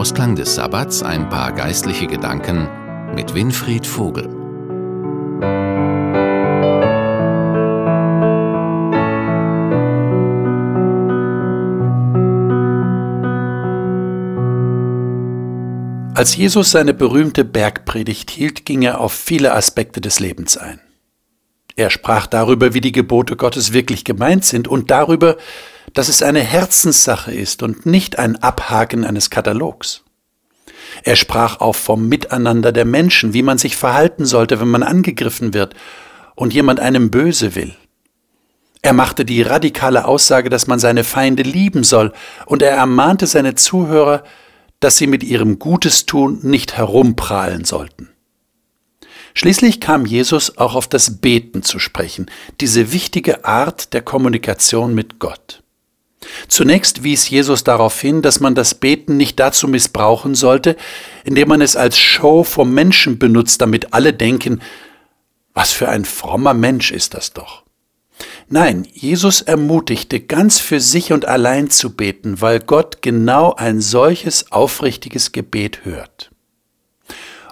Ausklang des Sabbats ein paar geistliche Gedanken mit Winfried Vogel. Als Jesus seine berühmte Bergpredigt hielt, ging er auf viele Aspekte des Lebens ein. Er sprach darüber, wie die Gebote Gottes wirklich gemeint sind und darüber, dass es eine Herzenssache ist und nicht ein Abhaken eines Katalogs. Er sprach auch vom Miteinander der Menschen, wie man sich verhalten sollte, wenn man angegriffen wird und jemand einem böse will. Er machte die radikale Aussage, dass man seine Feinde lieben soll, und er ermahnte seine Zuhörer, dass sie mit ihrem Gutes tun nicht herumprahlen sollten. Schließlich kam Jesus auch auf das Beten zu sprechen, diese wichtige Art der Kommunikation mit Gott. Zunächst wies Jesus darauf hin, dass man das Beten nicht dazu missbrauchen sollte, indem man es als Show vom Menschen benutzt, damit alle denken, was für ein frommer Mensch ist das doch. Nein, Jesus ermutigte, ganz für sich und allein zu beten, weil Gott genau ein solches aufrichtiges Gebet hört.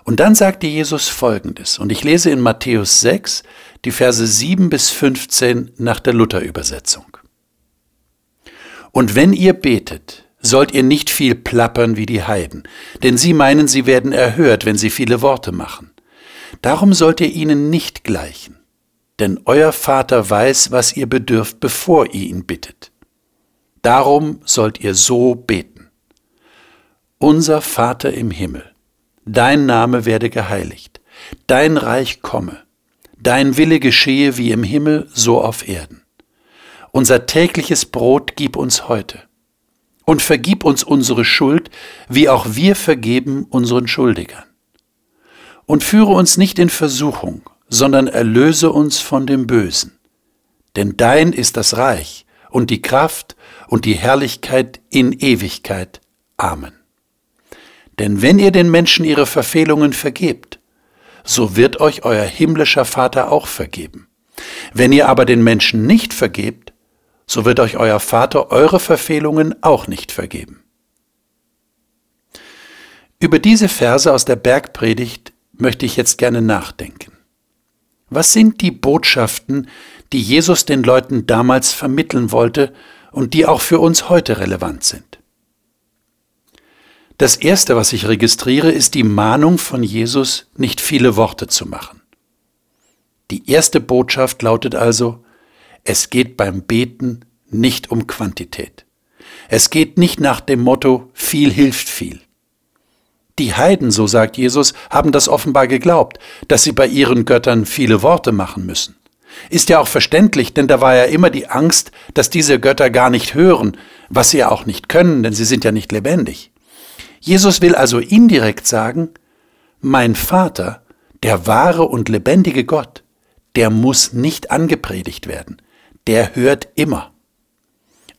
Und dann sagte Jesus Folgendes, und ich lese in Matthäus 6 die Verse 7 bis 15 nach der Luther-Übersetzung. Und wenn ihr betet, sollt ihr nicht viel plappern wie die Heiden, denn sie meinen, sie werden erhört, wenn sie viele Worte machen. Darum sollt ihr ihnen nicht gleichen, denn euer Vater weiß, was ihr bedürft, bevor ihr ihn bittet. Darum sollt ihr so beten. Unser Vater im Himmel, dein Name werde geheiligt, dein Reich komme, dein Wille geschehe wie im Himmel, so auf Erden. Unser tägliches Brot gib uns heute. Und vergib uns unsere Schuld, wie auch wir vergeben unseren Schuldigern. Und führe uns nicht in Versuchung, sondern erlöse uns von dem Bösen. Denn dein ist das Reich und die Kraft und die Herrlichkeit in Ewigkeit. Amen. Denn wenn ihr den Menschen ihre Verfehlungen vergebt, so wird euch euer himmlischer Vater auch vergeben. Wenn ihr aber den Menschen nicht vergebt, so wird euch euer Vater eure Verfehlungen auch nicht vergeben. Über diese Verse aus der Bergpredigt möchte ich jetzt gerne nachdenken. Was sind die Botschaften, die Jesus den Leuten damals vermitteln wollte und die auch für uns heute relevant sind? Das Erste, was ich registriere, ist die Mahnung von Jesus, nicht viele Worte zu machen. Die erste Botschaft lautet also, es geht beim Beten nicht um Quantität. Es geht nicht nach dem Motto viel hilft viel. Die Heiden, so sagt Jesus, haben das offenbar geglaubt, dass sie bei ihren Göttern viele Worte machen müssen. Ist ja auch verständlich, denn da war ja immer die Angst, dass diese Götter gar nicht hören, was sie ja auch nicht können, denn sie sind ja nicht lebendig. Jesus will also indirekt sagen, mein Vater, der wahre und lebendige Gott, der muss nicht angepredigt werden, der hört immer.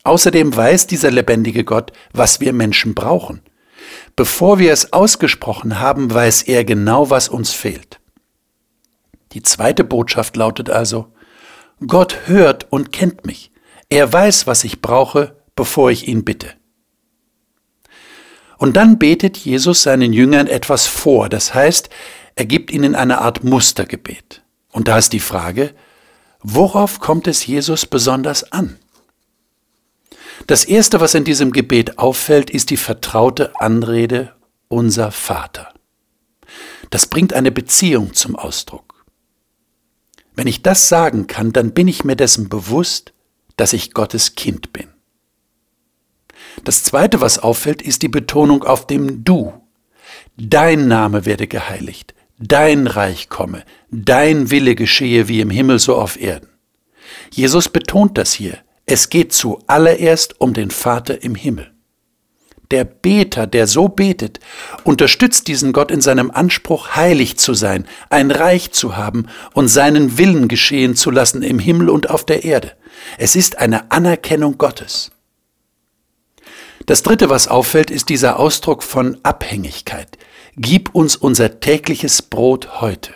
Außerdem weiß dieser lebendige Gott, was wir Menschen brauchen. Bevor wir es ausgesprochen haben, weiß er genau, was uns fehlt. Die zweite Botschaft lautet also, Gott hört und kennt mich. Er weiß, was ich brauche, bevor ich ihn bitte. Und dann betet Jesus seinen Jüngern etwas vor, das heißt, er gibt ihnen eine Art Mustergebet. Und da ist die Frage, worauf kommt es Jesus besonders an? Das Erste, was in diesem Gebet auffällt, ist die vertraute Anrede unser Vater. Das bringt eine Beziehung zum Ausdruck. Wenn ich das sagen kann, dann bin ich mir dessen bewusst, dass ich Gottes Kind bin. Das Zweite, was auffällt, ist die Betonung auf dem Du. Dein Name werde geheiligt, dein Reich komme, dein Wille geschehe wie im Himmel so auf Erden. Jesus betont das hier. Es geht zuallererst um den Vater im Himmel. Der Beter, der so betet, unterstützt diesen Gott in seinem Anspruch, heilig zu sein, ein Reich zu haben und seinen Willen geschehen zu lassen im Himmel und auf der Erde. Es ist eine Anerkennung Gottes. Das Dritte, was auffällt, ist dieser Ausdruck von Abhängigkeit. Gib uns unser tägliches Brot heute.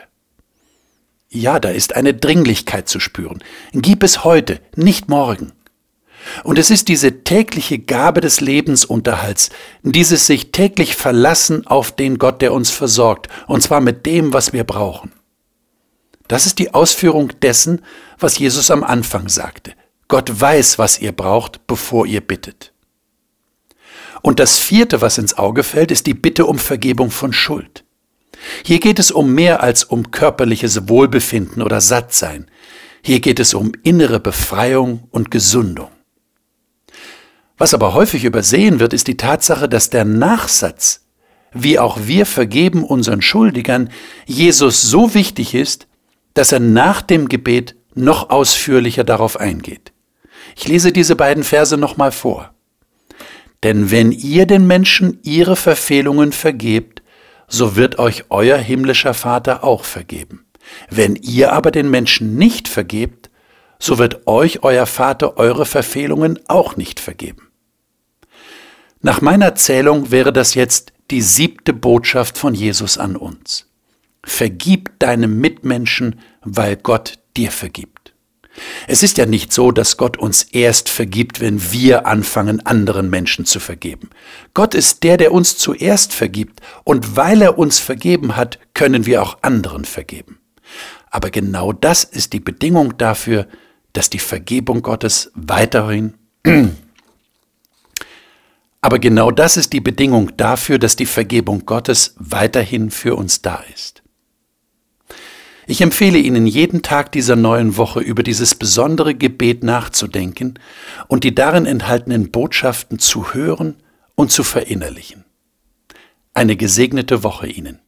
Ja, da ist eine Dringlichkeit zu spüren. Gib es heute, nicht morgen. Und es ist diese tägliche Gabe des Lebensunterhalts, dieses sich täglich verlassen auf den Gott, der uns versorgt, und zwar mit dem, was wir brauchen. Das ist die Ausführung dessen, was Jesus am Anfang sagte. Gott weiß, was ihr braucht, bevor ihr bittet. Und das vierte, was ins Auge fällt, ist die Bitte um Vergebung von Schuld. Hier geht es um mehr als um körperliches Wohlbefinden oder Sattsein. Hier geht es um innere Befreiung und Gesundung. Was aber häufig übersehen wird, ist die Tatsache, dass der Nachsatz, wie auch wir vergeben unseren Schuldigern, Jesus so wichtig ist, dass er nach dem Gebet noch ausführlicher darauf eingeht. Ich lese diese beiden Verse nochmal vor. Denn wenn ihr den Menschen ihre Verfehlungen vergebt, so wird euch euer himmlischer Vater auch vergeben. Wenn ihr aber den Menschen nicht vergebt, so wird euch euer Vater eure Verfehlungen auch nicht vergeben. Nach meiner Zählung wäre das jetzt die siebte Botschaft von Jesus an uns. Vergib deinem Mitmenschen, weil Gott dir vergibt. Es ist ja nicht so, dass Gott uns erst vergibt, wenn wir anfangen, anderen Menschen zu vergeben. Gott ist der, der uns zuerst vergibt, und weil er uns vergeben hat, können wir auch anderen vergeben. Aber genau das ist die Bedingung dafür, dass die Vergebung Gottes weiterhin aber genau das ist die Bedingung dafür, dass die Vergebung Gottes weiterhin für uns da ist. Ich empfehle Ihnen jeden Tag dieser neuen Woche über dieses besondere Gebet nachzudenken und die darin enthaltenen Botschaften zu hören und zu verinnerlichen. Eine gesegnete Woche Ihnen.